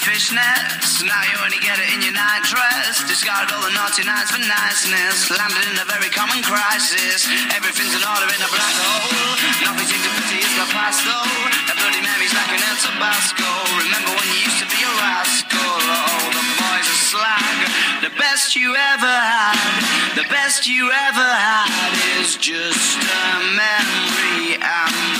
Fishnets, now you only get it in your night dress. Discarded all the naughty nights for niceness, landed in a very common crisis. Everything's in order in a black hole. Nothing seems to pity is the past though. A bloody Mary's like an El Tabasco. Remember when you used to be a rascal? Oh, the boys are slag. The best you ever had, the best you ever had is just a memory and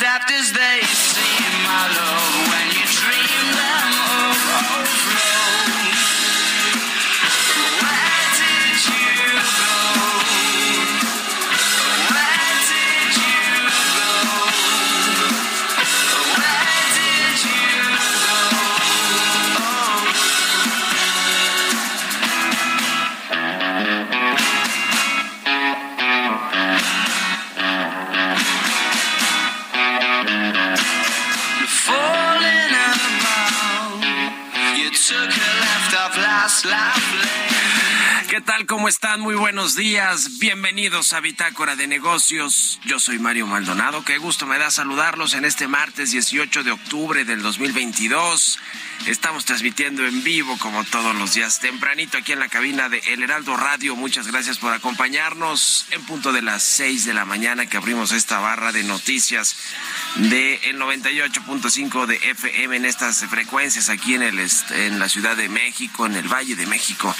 as daft as ¿Cómo están? Muy buenos días. Bienvenidos a Bitácora de Negocios. Yo soy Mario Maldonado. Qué gusto me da saludarlos en este martes 18 de octubre del 2022. Estamos transmitiendo en vivo como todos los días tempranito aquí en la cabina de El Heraldo Radio. Muchas gracias por acompañarnos en punto de las 6 de la mañana que abrimos esta barra de noticias de el 98.5 de FM en estas frecuencias aquí en el en la Ciudad de México, en el Valle de México.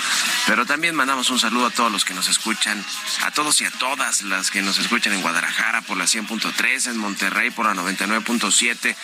Pero también mandamos un saludo a todos los que nos escuchan, a todos y a todas las que nos escuchan en Guadalajara por la 100.3, en Monterrey por la 99.7,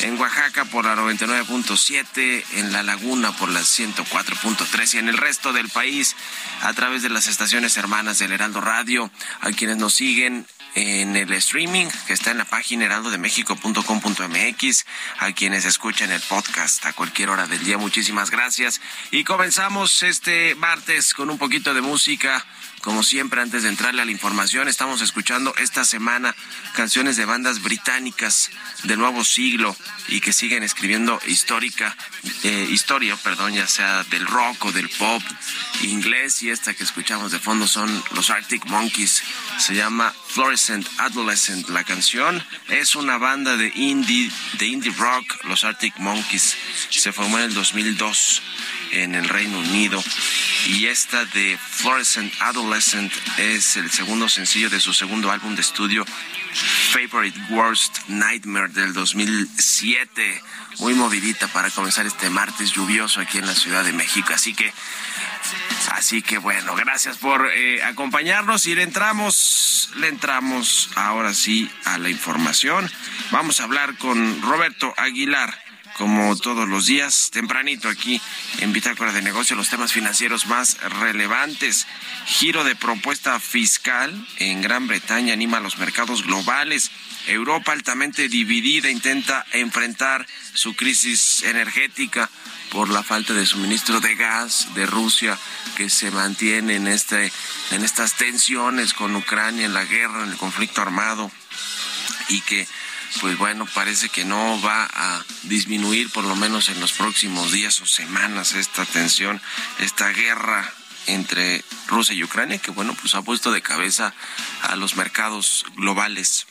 en Oaxaca por la 99.7, en La Laguna por la 104.3 y en el resto del país a través de las estaciones hermanas del Heraldo Radio, a quienes nos siguen en el streaming que está en la página heraldodemexico.com.mx, a quienes escuchan el podcast a cualquier hora del día. Muchísimas gracias. Y comenzamos este martes con un poquito de música. Como siempre, antes de entrarle a la información, estamos escuchando esta semana canciones de bandas británicas del nuevo siglo y que siguen escribiendo histórica, eh, historia, perdón, ya sea del rock o del pop inglés. Y esta que escuchamos de fondo son los Arctic Monkeys. Se llama Fluorescent Adolescent. La canción es una banda de indie, de indie rock, los Arctic Monkeys. Se formó en el 2002 en el Reino Unido. Y esta de Fluorescent Adolescent es el segundo sencillo de su segundo álbum de estudio, Favorite Worst Nightmare del 2007. Muy movidita para comenzar este martes lluvioso aquí en la Ciudad de México. Así que Así que bueno, gracias por eh, acompañarnos y le entramos, le entramos ahora sí a la información. Vamos a hablar con Roberto Aguilar, como todos los días, tempranito aquí en Bitácora de Negocio, los temas financieros más relevantes. Giro de propuesta fiscal en Gran Bretaña anima a los mercados globales. Europa altamente dividida intenta enfrentar su crisis energética por la falta de suministro de gas de Rusia que se mantiene en este en estas tensiones con Ucrania en la guerra en el conflicto armado y que pues bueno, parece que no va a disminuir por lo menos en los próximos días o semanas esta tensión, esta guerra entre Rusia y Ucrania, que bueno, pues ha puesto de cabeza a los mercados globales,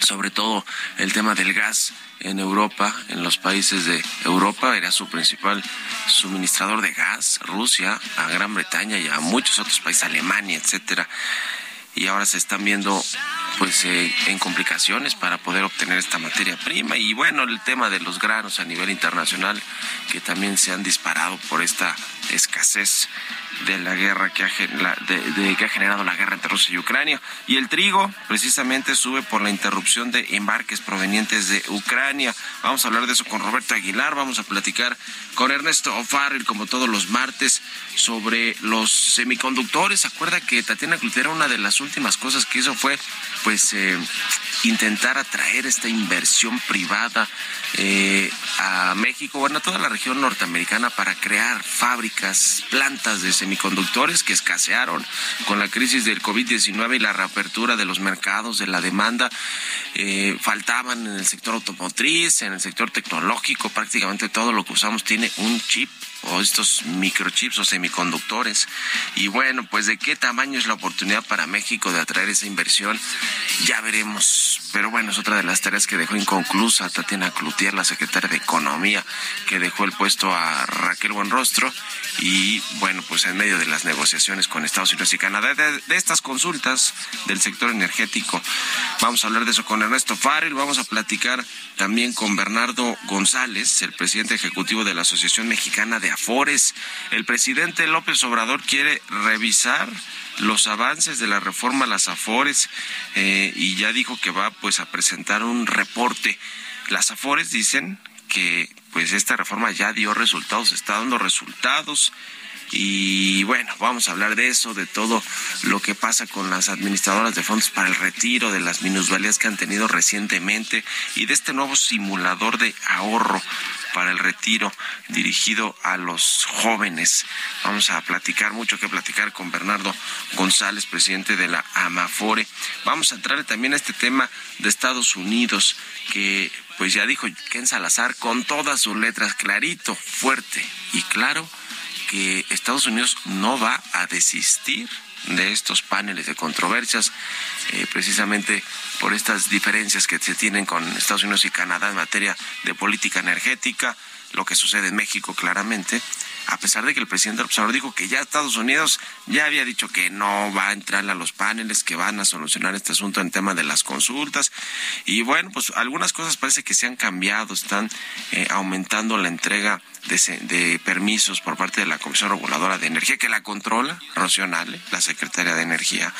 sobre todo el tema del gas en Europa, en los países de Europa, era su principal suministrador de gas, Rusia, a Gran Bretaña y a muchos otros países, Alemania, etcétera. Y ahora se están viendo pues eh, en complicaciones para poder obtener esta materia prima y bueno el tema de los granos a nivel internacional que también se han disparado por esta escasez de la guerra que ha, que ha generado la guerra entre Rusia y Ucrania. Y el trigo precisamente sube por la interrupción de embarques provenientes de Ucrania. Vamos a hablar de eso con Roberto Aguilar, vamos a platicar con Ernesto O'Farrell como todos los martes sobre los semiconductores. Acuerda que Tatiana Clutera una de las últimas cosas que hizo fue pues eh, intentar atraer esta inversión privada eh, a México, bueno, a toda la región norteamericana para crear fábricas, plantas de semiconductores que escasearon con la crisis del COVID-19 y la reapertura de los mercados, de la demanda. Eh, faltaban en el sector automotriz, en el sector tecnológico, prácticamente todo lo que usamos tiene un chip o estos microchips o semiconductores. Y bueno, pues de qué tamaño es la oportunidad para México de atraer esa inversión, ya veremos. Pero bueno, es otra de las tareas que dejó inconclusa Tatiana Cloutier, la secretaria de Economía, que dejó el puesto a Raquel Buenrostro. Y bueno, pues en medio de las negociaciones con Estados Unidos y Canadá, de, estas consultas del sector energético, vamos a hablar de eso con Ernesto Farrell, vamos a platicar también con Bernardo González, el presidente ejecutivo de la Asociación Mexicana de Afores. El presidente López Obrador quiere revisar los avances de la reforma a las Afores eh, y ya dijo que va pues a presentar un reporte. Las Afores dicen que pues esta reforma ya dio resultados, está dando resultados. Y bueno, vamos a hablar de eso, de todo lo que pasa con las administradoras de fondos para el retiro, de las minusvalías que han tenido recientemente y de este nuevo simulador de ahorro para el retiro dirigido a los jóvenes. Vamos a platicar mucho que platicar con Bernardo González, presidente de la Amafore. Vamos a entrar también a este tema de Estados Unidos que pues ya dijo Ken Salazar con todas sus letras clarito, fuerte y claro que Estados Unidos no va a desistir de estos paneles de controversias, eh, precisamente por estas diferencias que se tienen con Estados Unidos y Canadá en materia de política energética, lo que sucede en México claramente, a pesar de que el presidente Observador dijo que ya Estados Unidos ya había dicho que no va a entrar a los paneles, que van a solucionar este asunto en tema de las consultas. Y bueno, pues algunas cosas parece que se han cambiado, están eh, aumentando la entrega de, permisos por parte de la Comisión Reguladora de Energía, que la controla, Rocío la secretaria de Energía,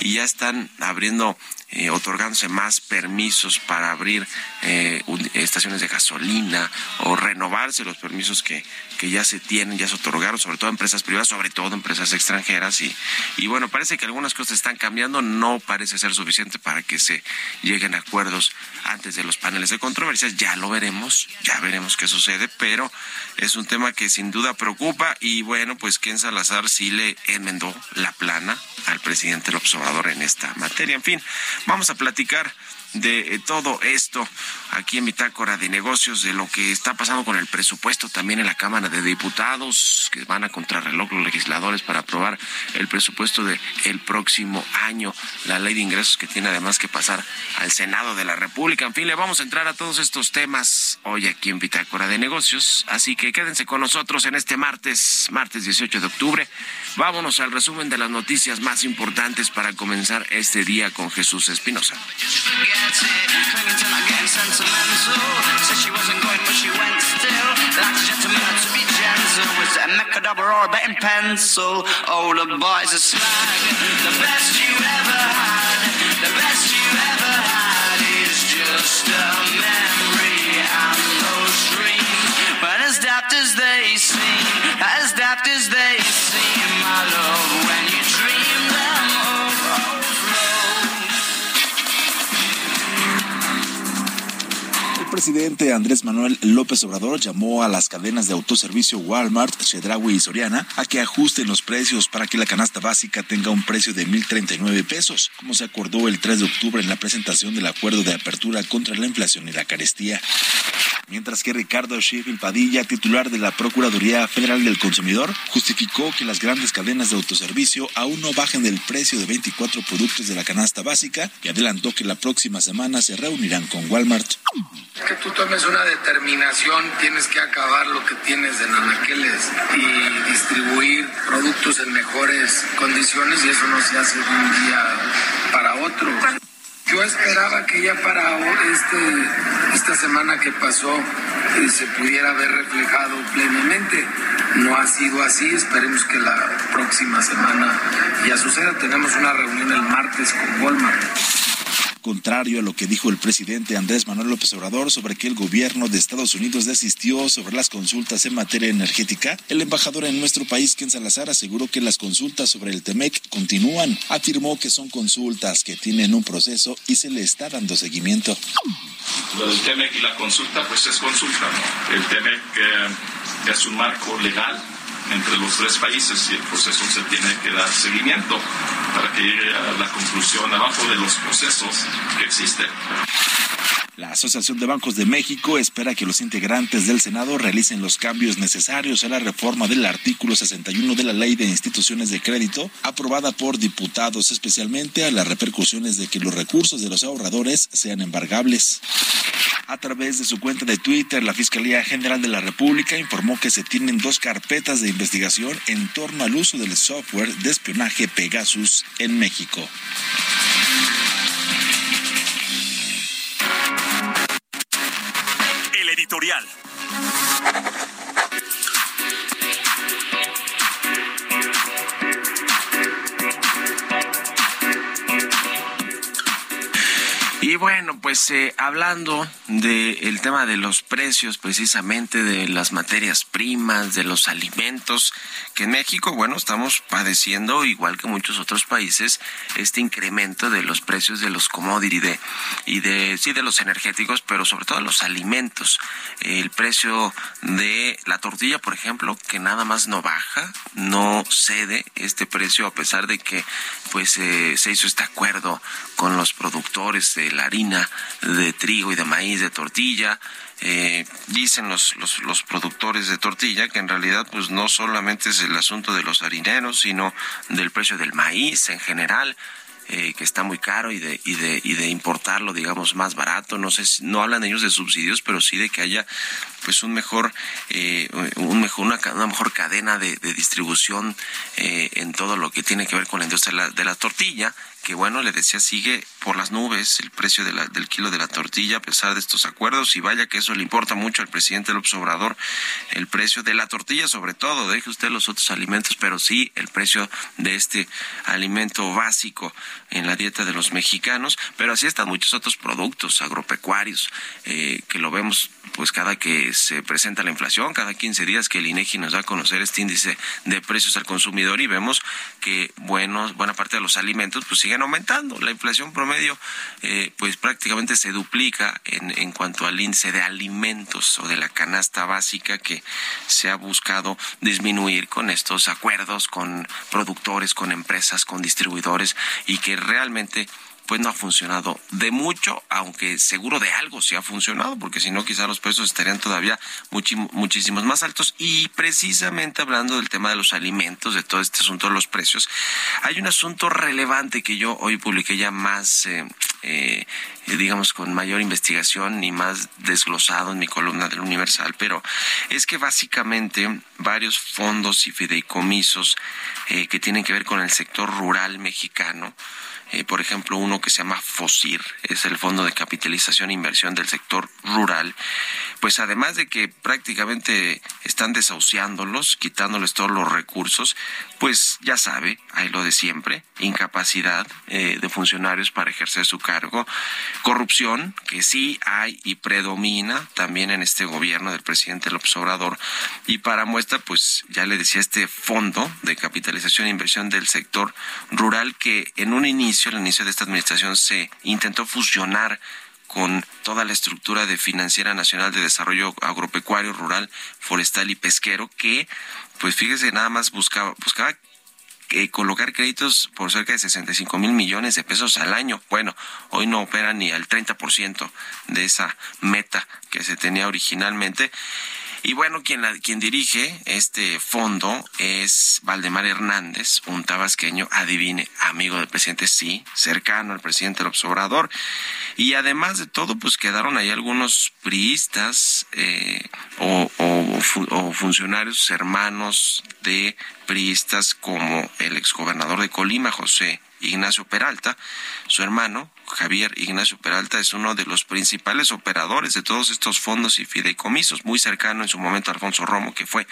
y ya están abriendo eh, otorgándose más permisos para abrir eh, estaciones de gasolina o renovarse los permisos que, que ya se tienen, ya se otorgaron, sobre todo empresas privadas, sobre todo empresas extranjeras. Y, y bueno, parece que algunas cosas están cambiando, no parece ser suficiente para que se lleguen a acuerdos antes de los paneles de controversias. Ya lo veremos, ya veremos qué sucede, pero es un tema que sin duda preocupa y bueno, pues Ken Salazar sí le enmendó la plana al presidente López Obrador en esta materia. En fin, vamos a platicar de eh, todo esto aquí en Bitácora de Negocios, de lo que está pasando con el presupuesto también en la Cámara de Diputados, que van a contrarreloj los legisladores para aprobar el presupuesto del el próximo año, la ley de ingresos que tiene además que pasar al Senado de la República. En fin, le vamos a entrar a todos estos temas hoy aquí en Bitácora de Negocios, así que quédense con nosotros en este martes, martes 18 de octubre. Vámonos al resumen de las noticias más importantes para comenzar este día con Jesús Espinosa. Said she wasn't going, but she went still. Like a gentleman to be gentle. Was it a mechadobber or a betting pencil? Oh, the boys are slag. The best you ever had. The best you ever had is just a memory and those dreams. But as daft as they seem, as daft as they seem, presidente Andrés Manuel López Obrador llamó a las cadenas de autoservicio Walmart, Chedraui y Soriana a que ajusten los precios para que la canasta básica tenga un precio de 1.039 pesos, como se acordó el 3 de octubre en la presentación del acuerdo de apertura contra la inflación y la carestía. Mientras que Ricardo Sheffield Padilla, titular de la Procuraduría Federal del Consumidor, justificó que las grandes cadenas de autoservicio aún no bajen del precio de 24 productos de la canasta básica y adelantó que la próxima semana se reunirán con Walmart. Que tú tomes una determinación, tienes que acabar lo que tienes de nanaqueles y distribuir productos en mejores condiciones y eso no se hace de un día para otro. Yo esperaba que ya para este, esta semana que pasó eh, se pudiera ver reflejado plenamente. No ha sido así, esperemos que la próxima semana ya suceda. Tenemos una reunión el martes con Walmart contrario a lo que dijo el presidente Andrés Manuel López Obrador sobre que el gobierno de Estados Unidos desistió sobre las consultas en materia energética, el embajador en nuestro país, Ken Salazar, aseguró que las consultas sobre el TEMEC continúan. Afirmó que son consultas que tienen un proceso y se le está dando seguimiento. Lo del TEMEC y la consulta, pues es consulta. El TEMEC eh, es un marco legal entre los tres países y el proceso se tiene que dar seguimiento para que llegue a la conclusión abajo de los procesos que existen. La Asociación de Bancos de México espera que los integrantes del Senado realicen los cambios necesarios a la reforma del artículo 61 de la Ley de Instituciones de Crédito, aprobada por diputados, especialmente a las repercusiones de que los recursos de los ahorradores sean embargables. A través de su cuenta de Twitter, la Fiscalía General de la República informó que se tienen dos carpetas de investigación en torno al uso del software de espionaje Pegasus en México. Editorial. Y bueno, pues eh, hablando del tema de los precios, precisamente de las materias primas, de los alimentos, que en México, bueno, estamos padeciendo, igual que muchos otros países, este incremento de los precios de los commodities de, y de, sí, de los energéticos, pero sobre todo los alimentos. El precio de la tortilla, por ejemplo, que nada más no baja, no cede este precio a pesar de que pues eh, se hizo este acuerdo con los productores de la harina de trigo y de maíz de tortilla. Eh, dicen los, los, los, productores de tortilla que en realidad pues no solamente es el asunto de los harineros, sino del precio del maíz en general. Eh, que está muy caro y de, y de, y de importarlo, digamos, más barato. No sé, no hablan ellos de subsidios, pero sí de que haya pues un mejor, eh, un mejor una, una, mejor cadena de, de distribución eh, en todo lo que tiene que ver con la industria de la, de la tortilla que bueno, le decía, sigue por las nubes el precio del kilo de la tortilla a pesar de estos acuerdos y vaya que eso le importa mucho al presidente López Obrador, el precio de la tortilla sobre todo, deje usted los otros alimentos, pero sí el precio de este alimento básico en la dieta de los mexicanos, pero así están muchos otros productos agropecuarios eh, que lo vemos pues cada que se presenta la inflación, cada 15 días que el INEGI nos da a conocer este índice de precios al consumidor y vemos que buenos, buena parte de los alimentos pues siguen aumentando. La inflación promedio eh, pues prácticamente se duplica en, en cuanto al índice de alimentos o de la canasta básica que se ha buscado disminuir con estos acuerdos con productores, con empresas, con distribuidores y que realmente pues no ha funcionado de mucho, aunque seguro de algo sí ha funcionado, porque si no quizá los precios estarían todavía muchísimos más altos. Y precisamente hablando del tema de los alimentos, de todo este asunto de los precios, hay un asunto relevante que yo hoy publiqué ya más, eh, eh, digamos, con mayor investigación y más desglosado en mi columna del Universal, pero es que básicamente varios fondos y fideicomisos eh, que tienen que ver con el sector rural mexicano, eh, por ejemplo, uno que se llama FOSIR, es el Fondo de Capitalización e Inversión del Sector Rural, pues además de que prácticamente están desahuciándolos, quitándoles todos los recursos, pues ya sabe, hay lo de siempre, incapacidad eh, de funcionarios para ejercer su cargo, corrupción, que sí hay y predomina también en este gobierno del presidente López Obrador, y para muestra, pues ya le decía, este Fondo de Capitalización e Inversión del Sector Rural que en un inicio, al inicio de esta administración, se intentó fusionar con toda la estructura de Financiera Nacional de Desarrollo Agropecuario, Rural, Forestal y Pesquero, que, pues fíjese, nada más buscaba, buscaba eh, colocar créditos por cerca de 65 mil millones de pesos al año. Bueno, hoy no opera ni al 30% de esa meta que se tenía originalmente. Y bueno, quien, quien dirige este fondo es Valdemar Hernández, un tabasqueño, adivine, amigo del presidente, sí, cercano al presidente López Obrador. Y además de todo, pues quedaron ahí algunos priistas eh, o funcionarios hermanos de priistas como el exgobernador de Colima, José Ignacio Peralta, su hermano, Javier Ignacio Peralta es uno de los principales operadores de todos estos fondos y fideicomisos, muy cercano en su momento a Alfonso Romo, que fue,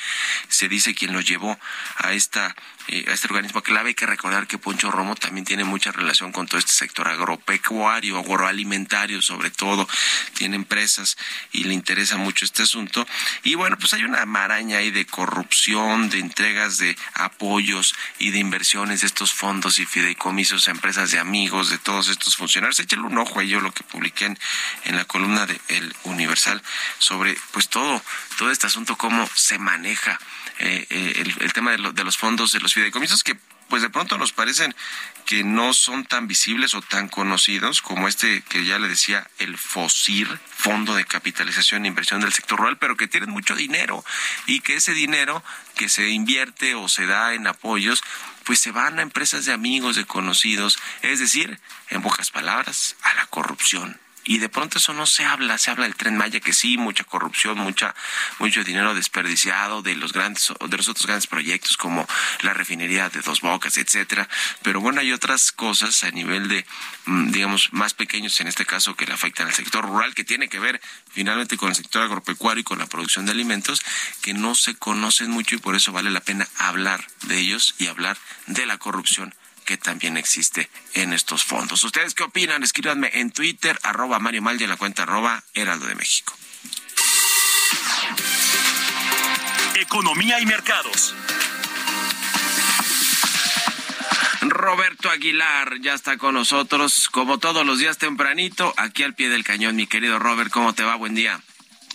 se dice, quien lo llevó a esta eh, a este organismo clave. Hay que recordar que Poncho Romo también tiene mucha relación con todo este sector agropecuario, agroalimentario sobre todo, tiene empresas y le interesa mucho este asunto. Y bueno, pues hay una maraña ahí de corrupción, de entregas de apoyos y de inversiones de estos fondos y fideicomisos a empresas de amigos de todos estos funcionarios. Échale un ojo a ello lo que publiqué en, en la columna de El Universal sobre pues todo, todo este asunto, cómo se maneja eh, eh, el, tema de, de los fondos de los fideicomisos que pues de pronto nos parecen que no son tan visibles o tan conocidos como este que ya le decía el FOSIR, Fondo de Capitalización e Inversión del Sector Rural, pero que tienen mucho dinero y que ese dinero que se invierte o se da en apoyos, pues se van a empresas de amigos, de conocidos, es decir, en pocas palabras, a la corrupción y de pronto eso no se habla, se habla del tren Maya que sí, mucha corrupción, mucha mucho dinero desperdiciado de los grandes de los otros grandes proyectos como la refinería de Dos Bocas, etcétera, pero bueno, hay otras cosas a nivel de mm, digamos más pequeños en este caso que le afectan al sector rural que tiene que ver finalmente con el sector agropecuario y con la producción de alimentos que no se conocen mucho y por eso vale la pena hablar de ellos y hablar de la corrupción que también existe en estos fondos. ¿Ustedes qué opinan? Escríbanme en Twitter, arroba Mario Mal y en la cuenta arroba Heraldo de México. Economía y mercados. Roberto Aguilar ya está con nosotros, como todos los días tempranito, aquí al pie del cañón. Mi querido Robert, ¿cómo te va? Buen día.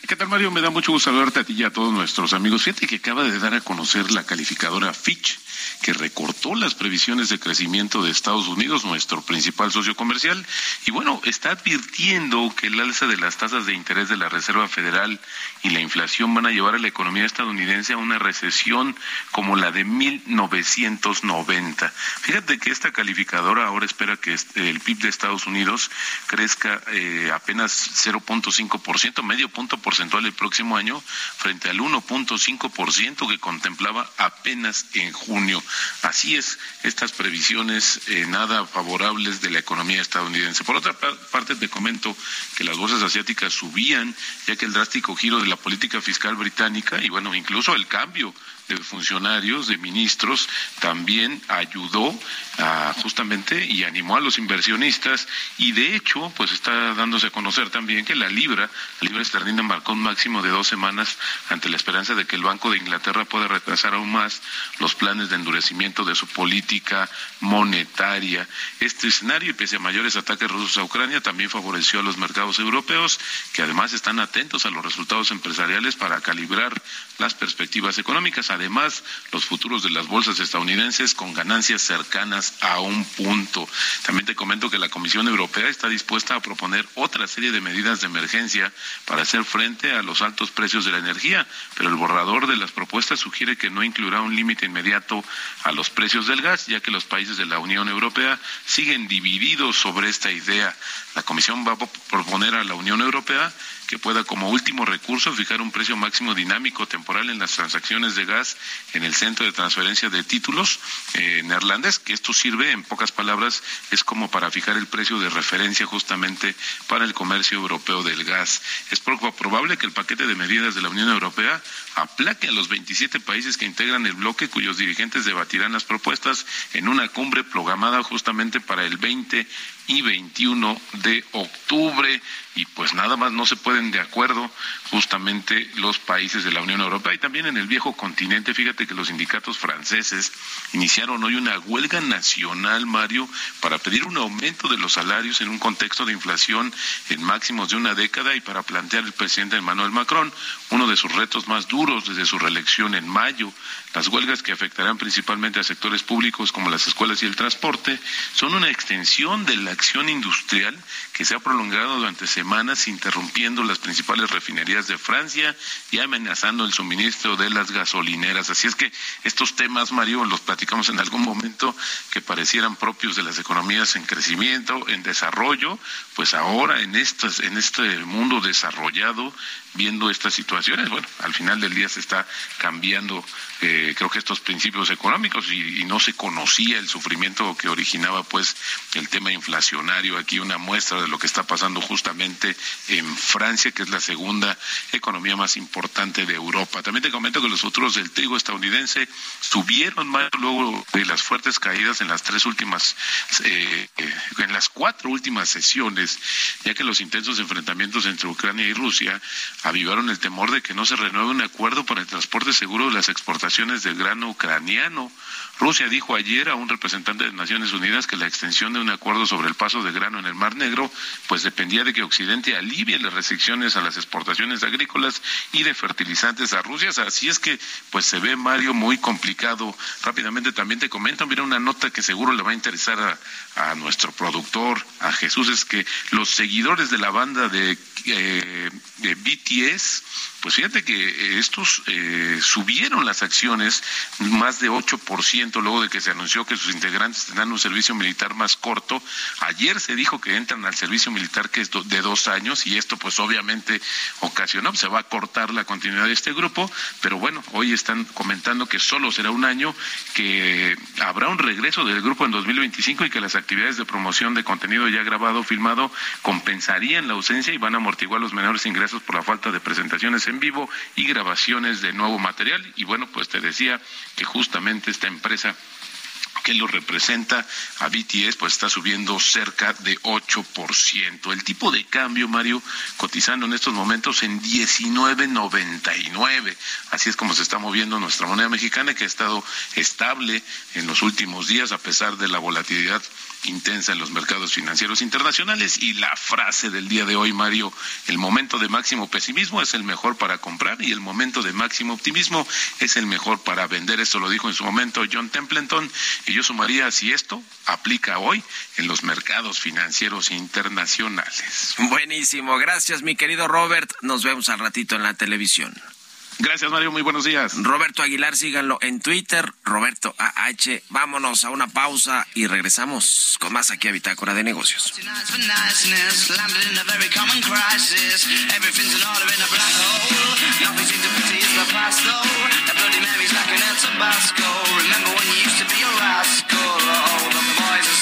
¿Qué tal, Mario? Me da mucho gusto saludarte a ti y a todos nuestros amigos. Fíjate que acaba de dar a conocer la calificadora Fitch que recortó las previsiones de crecimiento de Estados Unidos, nuestro principal socio comercial, y bueno, está advirtiendo que el alza de las tasas de interés de la Reserva Federal y la inflación van a llevar a la economía estadounidense a una recesión como la de 1990. Fíjate que esta calificadora ahora espera que el PIB de Estados Unidos crezca eh, apenas 0.5%, medio punto porcentual el próximo año, frente al 1.5% que contemplaba apenas en junio. Así es, estas previsiones eh, nada favorables de la economía estadounidense. Por otra parte, te comento que las bolsas asiáticas subían, ya que el drástico giro de la política fiscal británica y, bueno, incluso el cambio de funcionarios, de ministros, también ayudó a, justamente y animó a los inversionistas y de hecho pues está dándose a conocer también que la libra, la libra esterlina marcó un máximo de dos semanas ante la esperanza de que el Banco de Inglaterra pueda retrasar aún más los planes de endurecimiento de su política monetaria. Este escenario y pese a mayores ataques rusos a Ucrania también favoreció a los mercados europeos que además están atentos a los resultados empresariales para calibrar las perspectivas económicas. Además, los futuros de las bolsas estadounidenses con ganancias cercanas a un punto. También te comento que la Comisión Europea está dispuesta a proponer otra serie de medidas de emergencia para hacer frente a los altos precios de la energía, pero el borrador de las propuestas sugiere que no incluirá un límite inmediato a los precios del gas, ya que los países de la Unión Europea siguen divididos sobre esta idea. La Comisión va a proponer a la Unión Europea que pueda como último recurso fijar un precio máximo dinámico temporal en las transacciones de gas en el centro de transferencia de títulos eh, neerlandés, que esto sirve, en pocas palabras, es como para fijar el precio de referencia justamente para el comercio europeo del gas. Es probable que el paquete de medidas de la Unión Europea aplaque a los 27 países que integran el bloque cuyos dirigentes debatirán las propuestas en una cumbre programada justamente para el 20 y 21 de octubre. Y pues nada más no se puede ponen de acuerdo justamente los países de la Unión Europea y también en el viejo continente. Fíjate que los sindicatos franceses iniciaron hoy una huelga nacional, Mario, para pedir un aumento de los salarios en un contexto de inflación en máximos de una década y para plantear el presidente Emmanuel Macron uno de sus retos más duros desde su reelección en mayo. Las huelgas que afectarán principalmente a sectores públicos como las escuelas y el transporte son una extensión de la acción industrial que se ha prolongado durante semanas interrumpiendo las principales refinerías de Francia y amenazando el suministro de las gasolineras. Así es que estos temas, Mario, los platicamos en algún momento que parecieran propios de las economías en crecimiento, en desarrollo, pues ahora en, estas, en este mundo desarrollado viendo estas situaciones. Bueno, al final del día se está cambiando, eh, creo que estos principios económicos y, no se conocía el sufrimiento que originaba, pues, el tema inflacionario. Aquí una muestra de lo que está pasando justamente en Francia, que es la segunda economía más importante de Europa. También te comento que los futuros del trigo estadounidense subieron más luego de las fuertes caídas en las tres últimas, eh, en las cuatro últimas sesiones, ya que los intensos enfrentamientos entre Ucrania y Rusia avivaron el temor de que no se renueve un acuerdo para el transporte seguro de las exportaciones del grano ucraniano. Rusia dijo ayer a un representante de Naciones Unidas que la extensión de un acuerdo sobre el paso de grano en el Mar Negro pues dependía de que Occidente alivie las restricciones a las exportaciones agrícolas y de fertilizantes a Rusia. Así es que pues se ve Mario muy complicado. Rápidamente también te comento, mira una nota que seguro le va a interesar a, nuestro productor, a Jesús, es que los seguidores de la banda de, eh, BTS pues fíjate que eh, estos eh, subieron las acciones más de 8% luego de que se anunció que sus integrantes tendrán un servicio militar más corto. Ayer se dijo que entran al servicio militar que es de dos años y esto pues obviamente ocasionó, se va a cortar la continuidad de este grupo, pero bueno, hoy están comentando que solo será un año, que habrá un regreso del grupo en 2025 y que las actividades de promoción de contenido ya grabado, filmado, compensarían la ausencia y van a amortiguar los menores ingresos por la falta de presentaciones en vivo y grabaciones de nuevo material. Y bueno, pues te decía que justamente esta empresa que lo representa a BTS, pues está subiendo cerca de 8%. El tipo de cambio, Mario, cotizando en estos momentos en 19.99. Así es como se está moviendo nuestra moneda mexicana, que ha estado estable en los últimos días, a pesar de la volatilidad intensa en los mercados financieros internacionales y la frase del día de hoy, Mario, el momento de máximo pesimismo es el mejor para comprar y el momento de máximo optimismo es el mejor para vender. Esto lo dijo en su momento John Templeton y yo sumaría si esto aplica hoy en los mercados financieros internacionales. Buenísimo, gracias mi querido Robert, nos vemos al ratito en la televisión. Gracias, Mario. Muy buenos días. Roberto Aguilar, síganlo en Twitter, Roberto AH. Vámonos a una pausa y regresamos con más aquí a Bitácora de Negocios.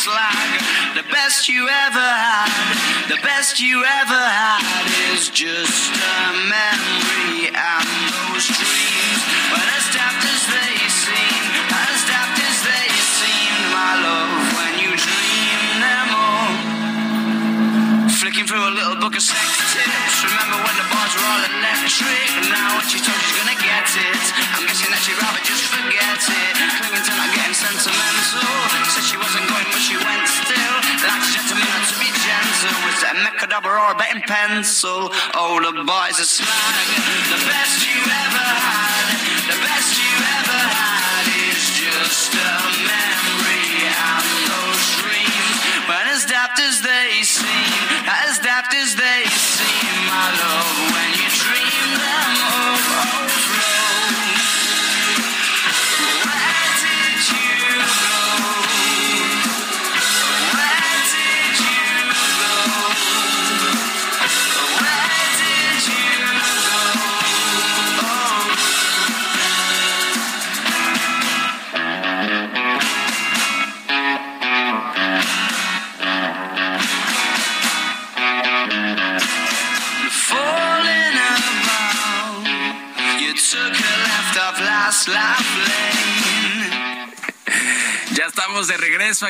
slag. The best you ever had, the best you ever had is just a memory and those dreams. Well, as daft as they seem, as daft as they seem, my love, when you dream them all. Flicking through a little book of sex tips. Remember when the all electric? Now what she told you's gonna get it. I'm guessing that she'd rather just forget it. Clinging to not getting sentimental. Said she wasn't going, but she went still. Like a gentleman to be gentle. Was it a mechadabra or a betting pencil? Oh, the boys are slag. The best you ever had. The best you ever had is just a memory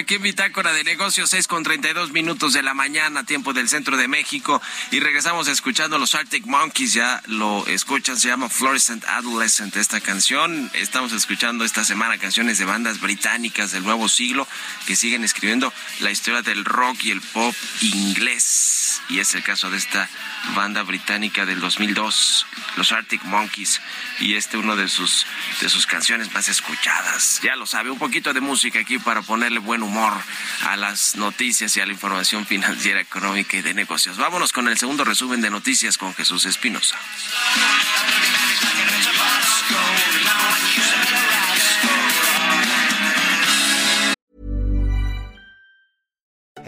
aquí en Bitácora de Negocios, 6 con 32 minutos de la mañana, tiempo del centro de México. Y regresamos escuchando los Arctic Monkeys. Ya lo escuchan, se llama Fluorescent Adolescent esta canción. Estamos escuchando esta semana canciones de bandas británicas del nuevo siglo que siguen escribiendo la historia del rock y el pop inglés. Y es el caso de esta banda británica del 2002, los Arctic Monkeys. Y este uno de sus, de sus canciones más escuchadas. Ya lo sabe, un poquito de música aquí para ponerle buen humor a las noticias y a la información financiera, económica y de negocios. Vámonos con el segundo resumen de noticias con Jesús Espinosa.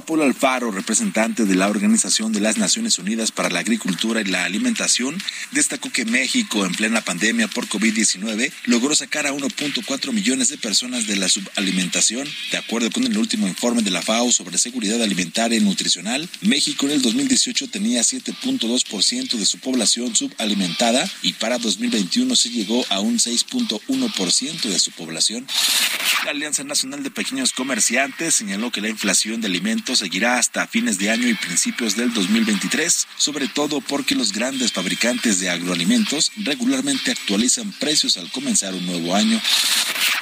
Polo Alfaro, representante de la Organización de las Naciones Unidas para la Agricultura y la Alimentación, destacó que México, en plena pandemia por COVID-19, logró sacar a 1.4 millones de personas de la subalimentación. De acuerdo con el último informe de la FAO sobre seguridad alimentaria y nutricional, México en el 2018 tenía 7.2% de su población subalimentada y para 2021 se llegó a un 6.1% de su población. La Alianza Nacional de Pequeños Comerciantes señaló que la inflación de alimentos seguirá hasta fines de año y principios del 2023, sobre todo porque los grandes fabricantes de agroalimentos regularmente actualizan precios al comenzar un nuevo año.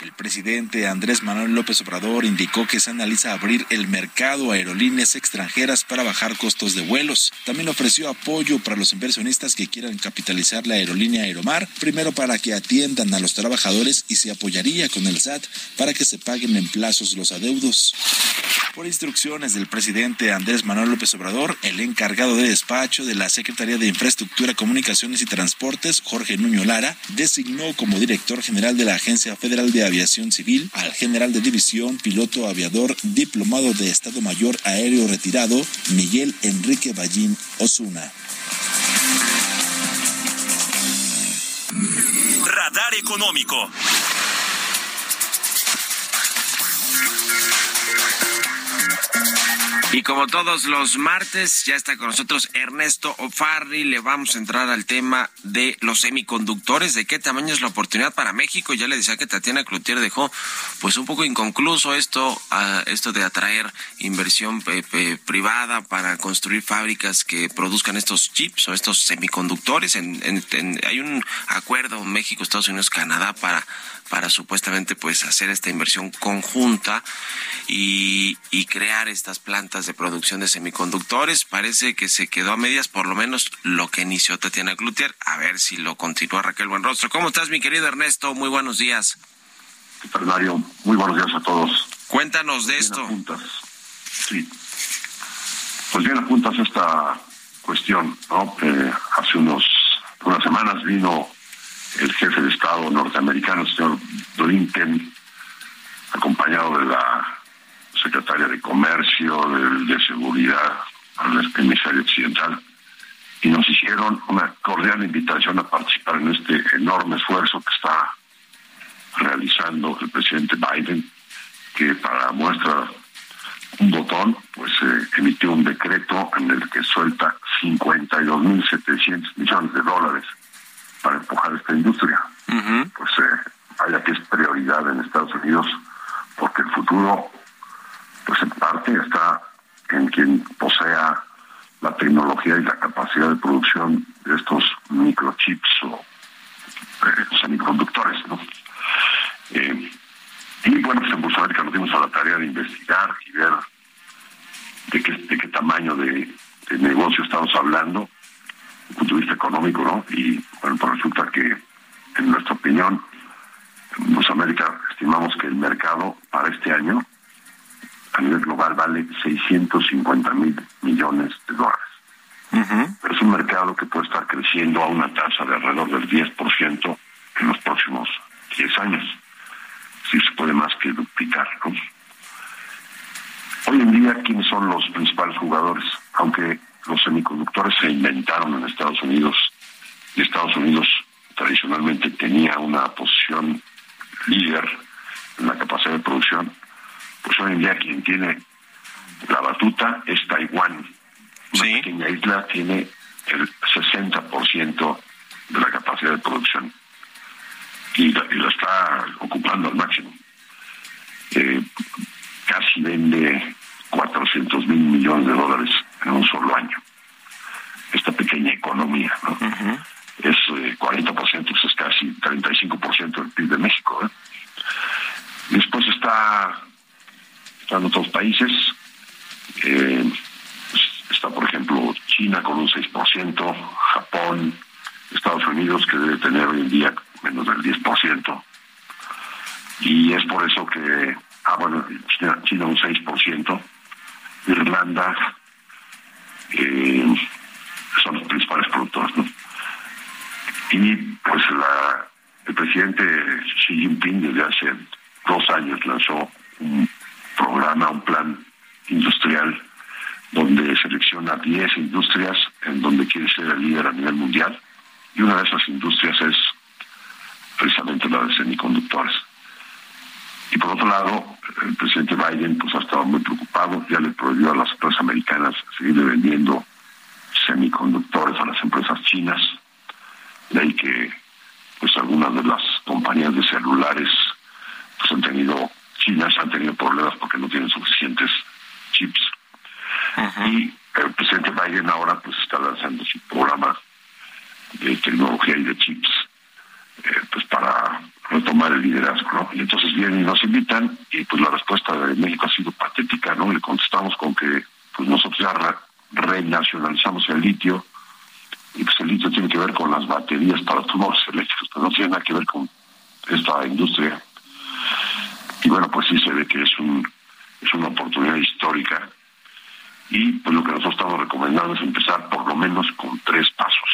El presidente Andrés Manuel López Obrador indicó que se analiza abrir el mercado a aerolíneas extranjeras para bajar costos de vuelos. También ofreció apoyo para los inversionistas que quieran capitalizar la aerolínea Aeromar, primero para que atiendan a los trabajadores y se apoyaría con el SAT para que se paguen en plazos los adeudos. Por del presidente Andrés Manuel López Obrador, el encargado de despacho de la Secretaría de Infraestructura, Comunicaciones y Transportes, Jorge Nuño Lara, designó como director general de la Agencia Federal de Aviación Civil al general de división, piloto aviador, diplomado de Estado Mayor Aéreo retirado, Miguel Enrique Ballín Osuna. Radar Económico. Y como todos los martes, ya está con nosotros Ernesto Ofarri. Le vamos a entrar al tema de los semiconductores, de qué tamaño es la oportunidad para México. Ya le decía que Tatiana Cloutier dejó pues un poco inconcluso esto, uh, esto de atraer inversión eh, privada para construir fábricas que produzcan estos chips o estos semiconductores. En, en, en, hay un acuerdo México, Estados Unidos, Canadá para para supuestamente pues hacer esta inversión conjunta y, y, crear estas plantas de producción de semiconductores. Parece que se quedó a medias, por lo menos lo que inició Tatiana Cloutier. A ver si lo continúa Raquel Buenrostro. ¿Cómo estás, mi querido Ernesto? Muy buenos días. ¿Qué tal, Mario? Muy buenos días a todos. Cuéntanos de bien esto. Apuntas. Sí. Pues bien apuntas esta cuestión, ¿no? Eh, hace unos unas semanas vino el jefe de Estado norteamericano, el señor Blinken, acompañado de la secretaria de Comercio, de, de Seguridad, al emisario occidental, y nos hicieron una cordial invitación a participar en este enorme esfuerzo que está realizando el presidente Biden, que para muestra un botón, pues eh, emitió un decreto en el que suelta 52.700 millones de dólares para empujar esta industria. Pues eh, vaya que es prioridad en Estados Unidos porque el futuro, pues en parte está en quien posea la tecnología y la capacidad de producción de estos microchips o eh, semiconductores, ¿no? Eh, y bueno, pues en América nos dimos a la tarea de investigar y ver de qué, de qué tamaño de, negocio estamos hablando, el punto de vista económico, ¿no? Y bueno, pues resulta que, en nuestra opinión, en América estimamos que el mercado para este año a nivel global vale 650 mil millones de dólares. Pero es un mercado que puede estar creciendo a una tasa de alrededor del 10% en los próximos 10 años. Si se puede más que duplicar. Hoy en día, ¿quiénes son los principales jugadores? Aunque los semiconductores se inventaron en Estados Unidos y Estados Unidos tradicionalmente tenía una posición líder en la capacidad de producción, pues hoy en día quien tiene la batuta es Taiwán. Una pequeña isla tiene el 60% de la capacidad de producción y la, está ocupando al máximo. Eh, casi vende 400 mil millones de dólares en un solo año. Esta pequeña economía, ¿no? Es 40%, eh, pues es casi 35% del PIB de México. ¿eh? Después está están otros países. Eh, está, por ejemplo, China con un 6%, Japón, Estados Unidos, que debe tener hoy en día menos del 10%. Y es por eso que, ah, bueno, China, un 6%, Irlanda eh, son los principales productores, ¿no? Y pues la, el presidente Xi Jinping desde hace dos años lanzó un programa, un plan industrial donde selecciona 10 industrias en donde quiere ser el líder a nivel mundial y una de esas industrias es precisamente la de semiconductores. Y por otro lado, el presidente Biden pues ha estado muy preocupado, ya le prohibió a las empresas americanas seguir vendiendo semiconductores a las empresas chinas, de ahí que pues algunas de las compañías de celulares pues han tenido chinas han tenido problemas porque no tienen suficientes chips. Y el presidente Biden ahora pues está lanzando su programa de tecnología y de chips eh, pues para retomar el liderazgo, Y entonces vienen y nos invitan y pues la respuesta de México ha sido patética, ¿no? Le contestamos con que pues nosotros ya renacionalizamos el litio y pues el litio tiene que ver con las baterías para tumores eléctricos, pero no tiene nada que ver con esta industria y bueno, pues sí se ve que es, un, es una oportunidad histórica. Y pues lo que nosotros estamos recomendando es empezar por lo menos con tres pasos.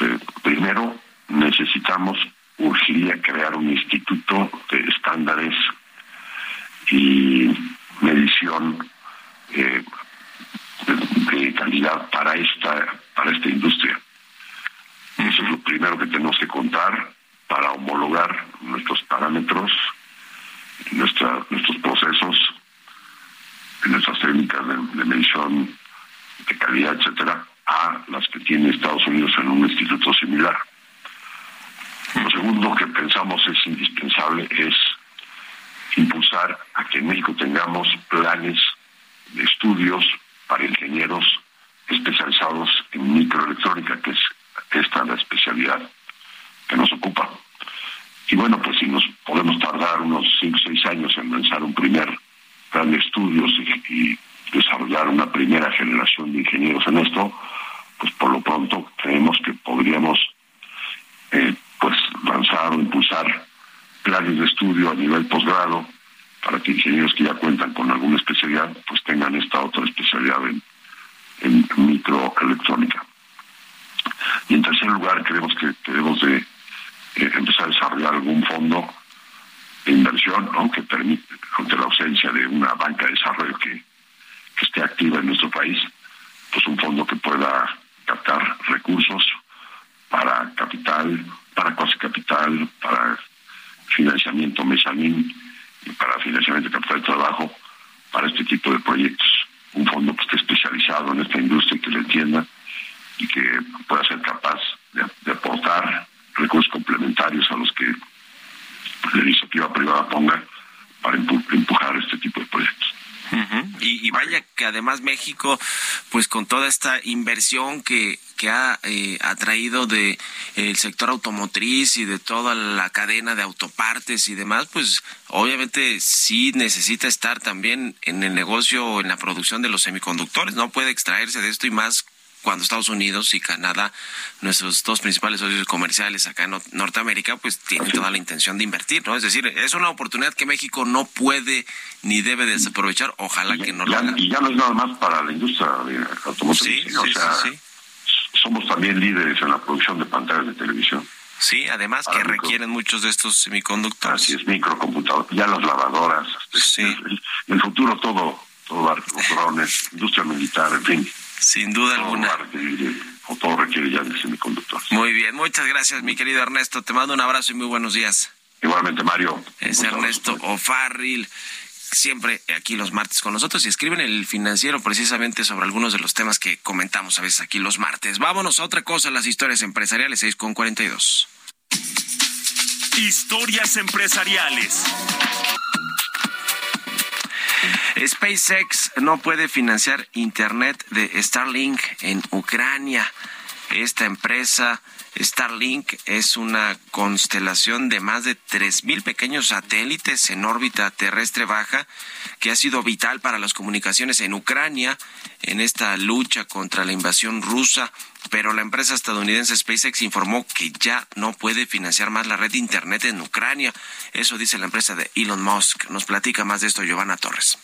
Eh, primero, necesitamos, urgiría crear un instituto de estándares y medición eh, de, calidad para esta, para esta industria. Eso es lo primero que tenemos que contar para homologar nuestros parámetros nuestra, nuestros procesos, nuestras técnicas de, medición de calidad, etcétera, a las que tiene Estados Unidos en un instituto similar. Lo segundo que pensamos es indispensable es impulsar a que en México tengamos planes de estudios para ingenieros especializados en microelectrónica, que es esta la especialidad que nos ocupa. Y bueno, pues si nos podemos tardar unos 5 o 6 años en lanzar un primer plan de estudios y, desarrollar una primera generación de ingenieros en esto, pues por lo pronto creemos que podríamos eh, pues lanzar o impulsar planes de estudio a nivel posgrado para que ingenieros que ya cuentan con alguna especialidad pues tengan esta otra especialidad en, en microelectrónica. Y en tercer lugar creemos que debemos de eh, empezar a desarrollar algún fondo de inversión, aunque permite, ante la ausencia de una banca de desarrollo que, esté activa en nuestro país, pues un fondo que pueda captar recursos para capital, para cuasi capital, para financiamiento mezanín y para financiamiento de capital de trabajo para este tipo de proyectos. un fondo que esté especializado en esta industria y que lo entienda y que pueda ser capaz de, aportar recursos complementarios a los que la iniciativa privada ponga para empujar este tipo de proyectos y, vaya que además México, pues con toda esta inversión que, que ha eh, atraído de el sector automotriz y de toda la cadena de autopartes y demás, pues obviamente sí necesita estar también en el negocio en la producción de los semiconductores, no puede extraerse de esto y más cuando Estados Unidos y Canadá, nuestros dos principales socios comerciales acá en Norteamérica, pues tienen toda la intención de invertir, ¿no? Es decir, es una oportunidad que México no puede ni debe desaprovechar, ojalá que no lo haga. Y ya no es nada más para la industria automotriz, sí, o sea, somos también líderes en la producción de pantallas de televisión. Sí, además que requieren muchos de estos semiconductores. Así es, microcomputadores, ya las lavadoras. Este, sí. En el futuro todo, todo drones, industria militar, en fin. Sin duda alguna. o todo requiere ya de semiconductores. Muy bien, muchas gracias, mi querido Ernesto. Te mando un abrazo y muy buenos días. Igualmente, Mario. Es Ernesto O'Farrill siempre aquí los martes con nosotros y escriben el financiero precisamente sobre algunos de los temas que comentamos a veces aquí los martes. Vámonos a otra cosa, las historias empresariales 6 con 42. Historias empresariales. SpaceX no puede financiar Internet de Starlink en Ucrania. Esta empresa Starlink es una constelación de más de 3.000 pequeños satélites en órbita terrestre baja que ha sido vital para las comunicaciones en Ucrania en esta lucha contra la invasión rusa. Pero la empresa estadounidense SpaceX informó que ya no puede financiar más la red de Internet en Ucrania. Eso dice la empresa de Elon Musk. Nos platica más de esto Giovanna Torres.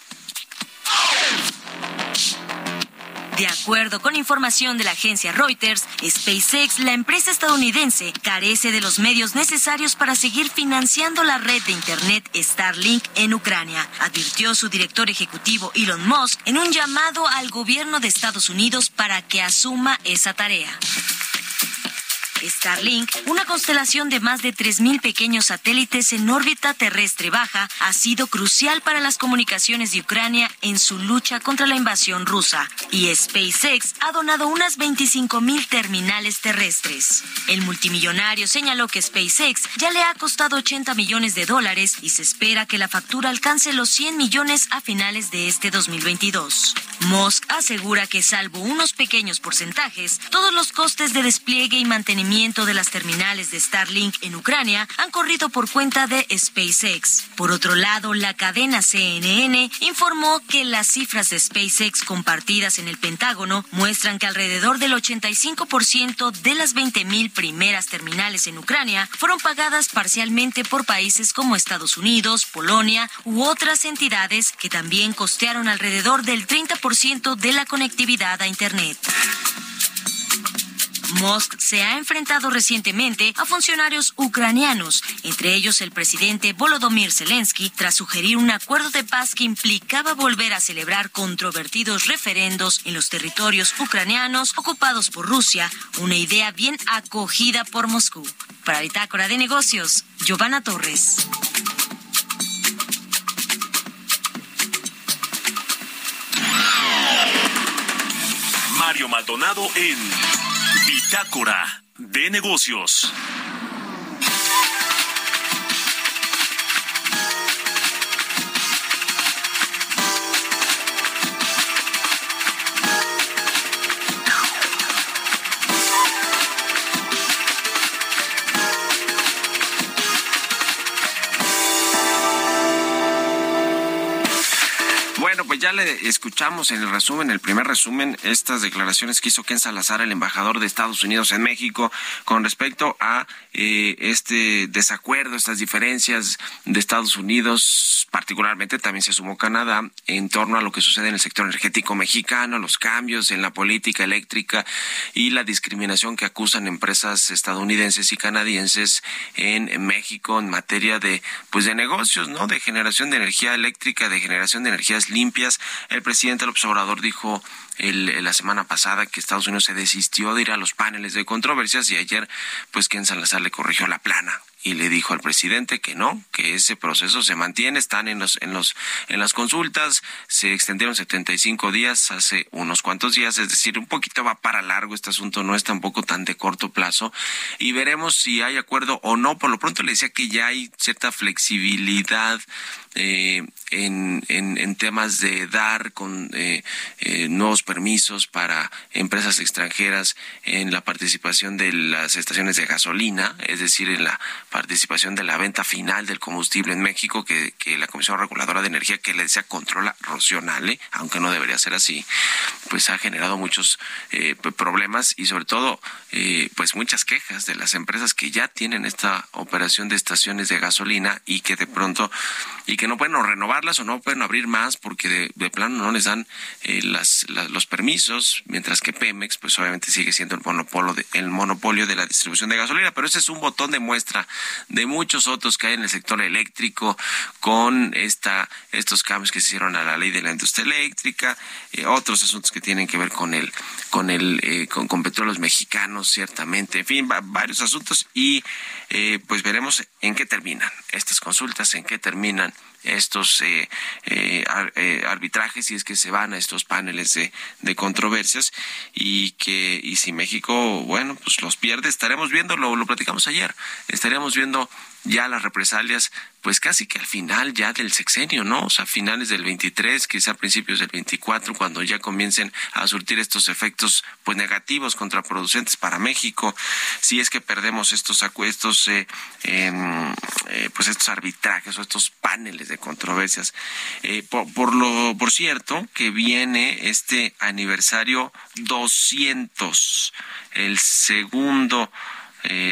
De acuerdo con información de la agencia Reuters, SpaceX, la empresa estadounidense, carece de los medios necesarios para seguir financiando la red de Internet Starlink en Ucrania, advirtió su director ejecutivo Elon Musk en un llamado al gobierno de Estados Unidos para que asuma esa tarea. Starlink, una constelación de más de 3.000 pequeños satélites en órbita terrestre baja, ha sido crucial para las comunicaciones de Ucrania en su lucha contra la invasión rusa. Y SpaceX ha donado unas 25.000 terminales terrestres. El multimillonario señaló que SpaceX ya le ha costado 80 millones de dólares y se espera que la factura alcance los 100 millones a finales de este 2022. Musk asegura que salvo unos pequeños porcentajes, todos los costes de despliegue y mantenimiento de las terminales de Starlink en Ucrania han corrido por cuenta de SpaceX. Por otro lado, la cadena CNN informó que las cifras de SpaceX compartidas en el Pentágono muestran que alrededor del 85% de las 20.000 primeras terminales en Ucrania fueron pagadas parcialmente por países como Estados Unidos, Polonia u otras entidades que también costearon alrededor del 30% de la conectividad a Internet. Musk se ha enfrentado recientemente a funcionarios ucranianos, entre ellos el presidente Volodymyr Zelensky, tras sugerir un acuerdo de paz que implicaba volver a celebrar controvertidos referendos en los territorios ucranianos ocupados por Rusia, una idea bien acogida por Moscú. Para Bitácora de Negocios, Giovanna Torres. Mario Maldonado en Bitácora de negocios. Ya le escuchamos en el resumen, el primer resumen, estas declaraciones que hizo Ken Salazar, el embajador de Estados Unidos en México, con respecto a eh, este desacuerdo, estas diferencias de Estados Unidos, particularmente también se sumó Canadá, en torno a lo que sucede en el sector energético mexicano, los cambios en la política eléctrica y la discriminación que acusan empresas estadounidenses y canadienses en México en materia de, pues de negocios, ¿no? De generación de energía eléctrica, de generación de energías limpias el presidente López Obrador dijo la semana pasada que Estados Unidos se desistió de ir a los paneles de controversias y ayer pues Ken Salazar le corrigió la plana y le dijo al presidente que no, que ese proceso se mantiene, están en los en los en las consultas, se extendieron 75 días hace unos cuantos días, es decir, un poquito va para largo este asunto, no es tampoco tan de corto plazo y veremos si hay acuerdo o no. Por lo pronto le decía que ya hay cierta flexibilidad eh, en, en, temas de dar con eh, eh, nuevos permisos para empresas extranjeras en la participación de las estaciones de gasolina, es decir, en la participación de la venta final del combustible en México, que, que la Comisión Reguladora de Energía, que le decía controla Rocionale, aunque no debería ser así, pues ha generado muchos problemas y sobre todo pues muchas quejas de las empresas que ya tienen esta operación de estaciones de gasolina y que de pronto y que no pueden renovarlas o no pueden abrir más porque de, plano no les dan eh, las, los permisos, mientras que Pemex pues obviamente sigue siendo el monopolio, de, el monopolio de la distribución de gasolina, pero ese es un botón de muestra de muchos otros que hay en el sector eléctrico con esta estos cambios que se hicieron a la ley de la industria eléctrica, eh, otros asuntos que tienen que ver con el con el eh, con, con, petróleos mexicanos ciertamente, en fin, varios asuntos y pues veremos en qué terminan estas consultas, en qué terminan estos eh, eh, eh, arbitrajes y es que se van a estos paneles de, de, controversias y que y si México bueno pues los pierde estaremos viendo lo, lo platicamos ayer estaríamos viendo ya las represalias, pues casi que al final ya del sexenio, ¿no? O sea, finales del 23, quizá principios del 24, cuando ya comiencen a surtir estos efectos, pues negativos, contraproducentes para México, si es que perdemos estos acuestos, eh, em, eh, pues estos arbitrajes o estos paneles de controversias. Eh, por, lo, por cierto, que viene este aniversario 200, el segundo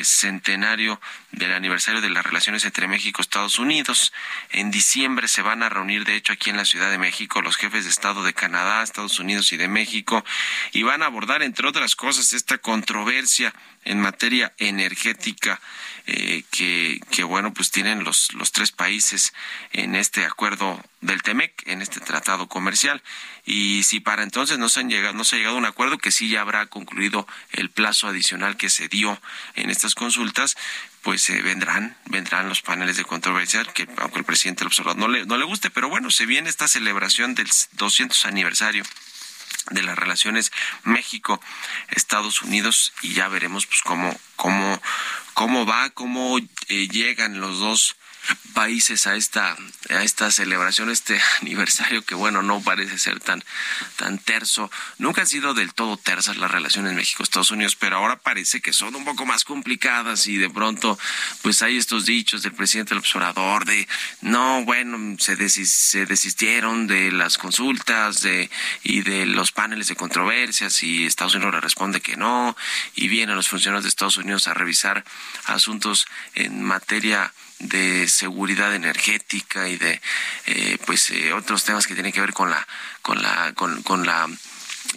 centenario del aniversario de las relaciones entre México y Estados Unidos. En diciembre se van a reunir, de hecho, aquí en la Ciudad de México, los jefes de Estado de Canadá, Estados Unidos y de México, y van a abordar, entre otras cosas, esta controversia en materia energética eh, que, que, bueno, pues tienen los, los tres países en este acuerdo del TEMEC, en este tratado comercial. Y si para entonces no se, han llegado, no se ha llegado a un acuerdo, que sí ya habrá concluido el plazo adicional que se dio en estas consultas, pues eh, vendrán, vendrán los paneles de controversia, que aunque el presidente del observador no le, no le guste, pero bueno, se viene esta celebración del 200 aniversario de las relaciones México Estados Unidos y ya veremos pues cómo cómo cómo va cómo eh, llegan los dos países a esta a esta celebración, este aniversario que bueno, no parece ser tan tan terso. Nunca han sido del todo tersas las relaciones México-Estados Unidos, pero ahora parece que son un poco más complicadas y de pronto pues hay estos dichos del presidente del observador de no, bueno, se, se desistieron de las consultas de y de los paneles de controversias y Estados Unidos le responde que no y vienen los funcionarios de Estados Unidos a revisar asuntos en materia de seguridad energética y de eh, pues eh, otros temas que tienen que ver con la con la con, con la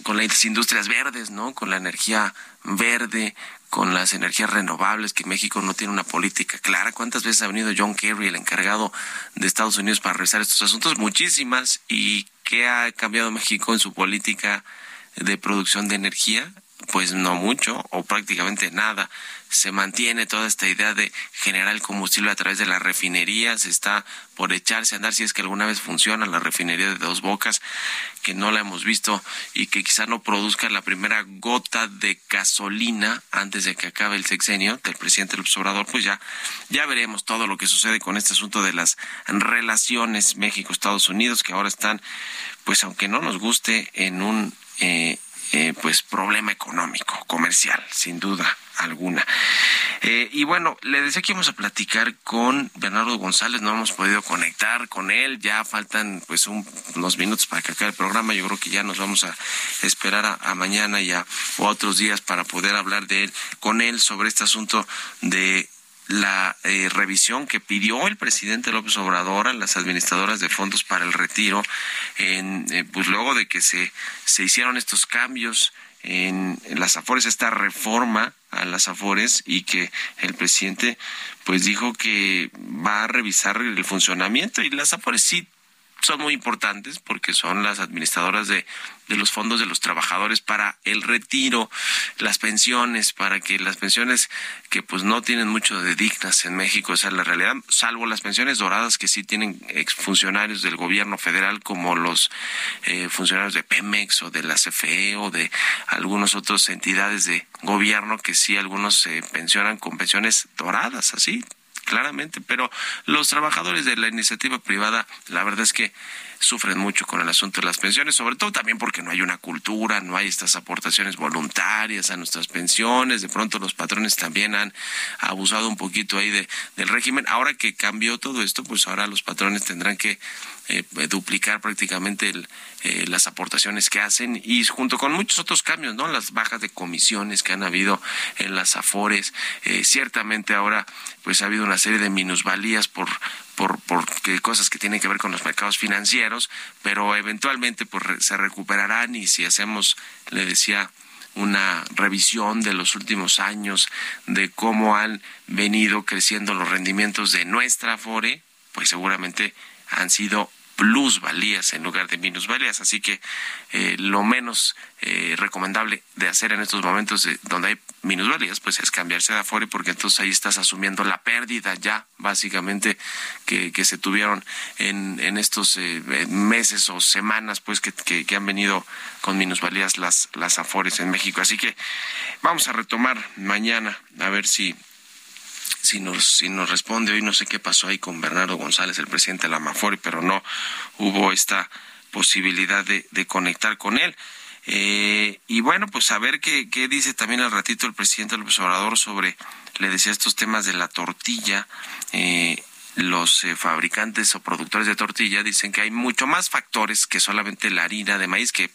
con las industrias verdes, ¿no? Con la energía verde, con las energías renovables, que México no tiene una política clara. ¿Cuántas veces ha venido John Kerry, el encargado de Estados Unidos, para revisar estos asuntos? Muchísimas. ¿Y qué ha cambiado México en su política de producción de energía? Pues no mucho o prácticamente nada. Se mantiene toda esta idea de generar el combustible a través de la refinería, se está por echarse a andar si es que alguna vez funciona la refinería de Dos Bocas, que no la hemos visto y que quizá no produzca la primera gota de gasolina antes de que acabe el sexenio del presidente López Obrador, pues ya, ya veremos todo lo que sucede con este asunto de las relaciones México-Estados Unidos, que ahora están, pues aunque no nos guste, en un eh, eh, pues problema económico, comercial, sin duda alguna. Eh, y bueno, le decía que íbamos a platicar con Bernardo González, no hemos podido conectar con él, ya faltan pues unos minutos para que el programa, yo creo que ya nos vamos a esperar a, mañana y a otros días para poder hablar de él, con él sobre este asunto de la eh, revisión que pidió el presidente López Obrador a las administradoras de fondos para el retiro, en, eh, pues luego de que se, se hicieron estos cambios en, las Afores, esta reforma a las Afores y que el presidente pues dijo que va a revisar el funcionamiento y las Afores sí son muy importantes porque son las administradoras de, de los fondos de los trabajadores para el retiro, las pensiones, para que las pensiones que pues no tienen mucho de dignas en México, esa es la realidad, salvo las pensiones doradas que sí tienen exfuncionarios del gobierno federal como los eh, funcionarios de Pemex o de la CFE o de algunas otras entidades de gobierno que sí algunos se pensionan con pensiones doradas, así claramente, pero los trabajadores de la iniciativa privada, la verdad es que sufren mucho con el asunto de las pensiones, sobre todo también porque no hay una cultura, no hay estas aportaciones voluntarias a nuestras pensiones, de pronto los patrones también han abusado un poquito ahí de, del régimen. Ahora que cambió todo esto, pues ahora los patrones tendrán que eh, duplicar prácticamente el, eh, las aportaciones que hacen y junto con muchos otros cambios, ¿no? Las bajas de comisiones que han habido en las afores, eh, ciertamente ahora pues ha habido una serie de minusvalías por por, por cosas que tienen que ver con los mercados financieros, pero eventualmente pues se recuperarán y si hacemos, le decía, una revisión de los últimos años de cómo han venido creciendo los rendimientos de nuestra Afore, pues seguramente han sido plusvalías en lugar de minusvalías. Así que eh, lo menos eh, recomendable de hacer en estos momentos donde hay minusvalías, pues es cambiarse de Afore, porque entonces ahí estás asumiendo la pérdida ya, básicamente, que, que se tuvieron en, en estos eh, meses o semanas, pues que, que, han venido con minusvalías las, las Afores en México. Así que vamos a retomar mañana a ver si si nos, si nos responde hoy, no sé qué pasó ahí con Bernardo González, el presidente de la Mafori, pero no hubo esta posibilidad de, de conectar con él. Eh, y bueno, pues a ver qué, qué dice también al ratito el presidente del observador sobre, le decía, estos temas de la tortilla. Eh, los eh, fabricantes o productores de tortilla dicen que hay mucho más factores que solamente la harina de maíz, que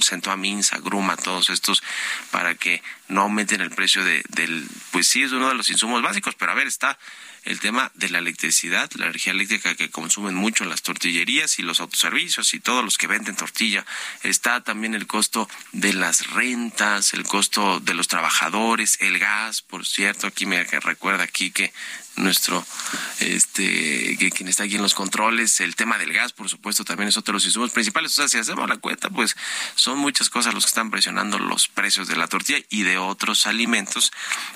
sentó a Minsa, Gruma, todos estos, para que no aumenten el precio de, del, pues sí, es uno de los insumos básicos, pero a ver, está el tema de la electricidad, la energía eléctrica que consumen mucho las tortillerías y los autoservicios y todos los que venden tortilla. Está también el costo de las rentas, el costo de los trabajadores, el gas, por cierto, aquí me recuerda aquí que nuestro, este, que quien está aquí en los controles, el tema del gas, por supuesto, también es otro de los insumos principales. O sea, si hacemos la cuenta, pues son muchas cosas los que están presionando los precios de la tortilla y de otros alimentos,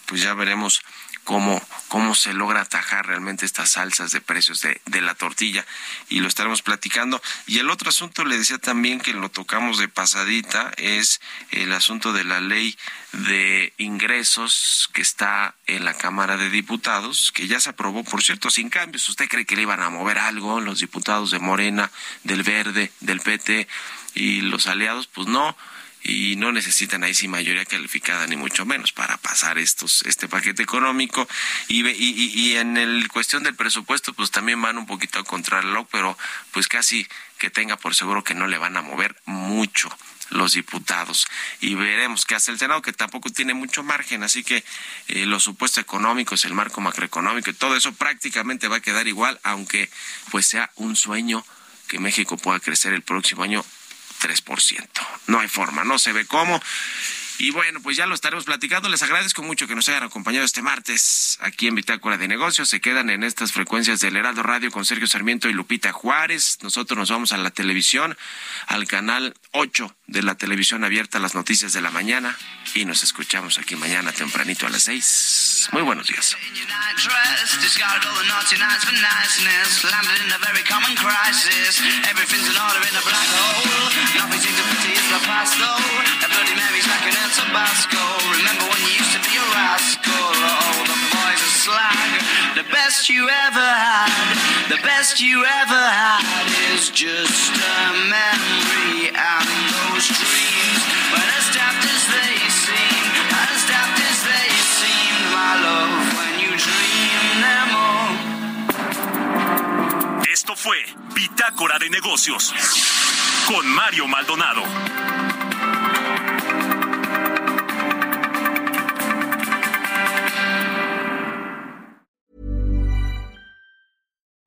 pues ya veremos cómo, cómo se logra atajar realmente estas salsas de precios de, de, la tortilla y lo estaremos platicando. Y el otro asunto, le decía también que lo tocamos de pasadita, es el asunto de la ley de ingresos que está en la Cámara de Diputados, que ya se aprobó, por cierto, sin cambios. ¿Usted cree que le iban a mover algo los diputados de Morena, del Verde, del PT y los aliados? Pues no y no necesitan ahí sí mayoría calificada ni mucho menos para pasar estos este paquete económico. Y, y, y en el cuestión del presupuesto pues también van un poquito a contrarreloj pero pues casi que tenga por seguro que no le van a mover mucho los diputados. Y veremos qué hace el Senado que tampoco tiene mucho margen así que eh, los supuestos económicos el marco macroeconómico y todo eso prácticamente va a quedar igual aunque pues sea un sueño que México pueda crecer el próximo año 3%. No hay forma, no se ve cómo. Y bueno, pues ya lo estaremos platicando. Les agradezco mucho que nos hayan acompañado este martes aquí en Bitácora de Negocios. Se quedan en estas frecuencias del Heraldo Radio con Sergio Sarmiento y Lupita Juárez. Nosotros nos vamos a la televisión, al canal 8 de la televisión abierta, las noticias de la mañana. Y nos escuchamos aquí mañana tempranito a las 6. Muy buenos días. Tabasco. Remember when you used to be a rascal? Oh, the boys are slag. The best you ever had, the best you ever had is just a memory. And those dreams, but as daft as they seem, as daft as they seem, my love, when you dream them all. Esto fue Bitácora de Negocios con Mario Maldonado.